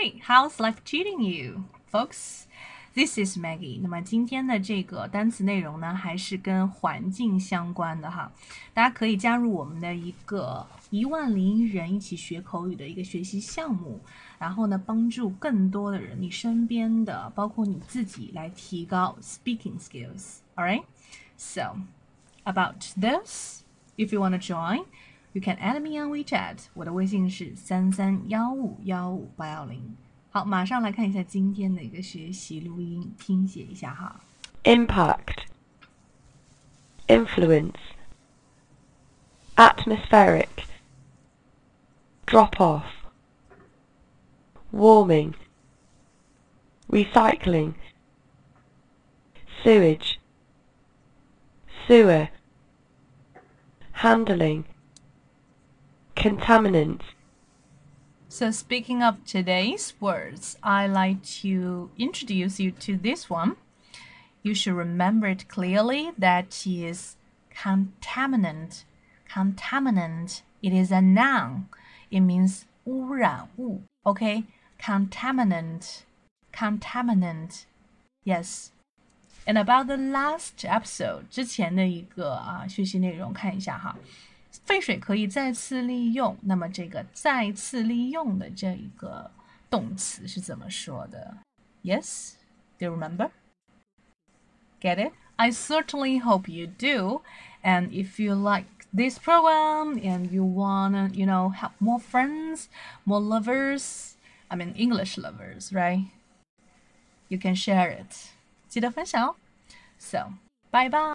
Hey, how's life treating you, folks? This is Maggie。那么今天的这个单词内容呢，还是跟环境相关的哈。大家可以加入我们的一个一万零一人一起学口语的一个学习项目，然后呢，帮助更多的人，你身边的，包括你自己，来提高 speaking skills。All right? So about this, if you want to join, you can add me on WeChat。我的微信是三三幺五幺五八幺零。好，马上来看一下今天的一个学习录音，听写一下哈。Impact, influence, atmospheric, drop off, warming, recycling, sewage, sewer, handling, contaminants. So speaking of today's words, I like to introduce you to this one. You should remember it clearly that it is contaminant. Contaminant. It is a noun. It means 污染物. Okay? Contaminant. Contaminant. Yes. And about the last episode 之前的一个啊学习内容，看一下哈。 废水可以再次利用，那么这个再次利用的这一个动词是怎么说的？Yes, do you remember? Get it? I certainly hope you do. And if you like this program and you wanna, you know, have more friends, more lovers, I mean English lovers, right? You can share it. 记得分享哦。So, bye bye.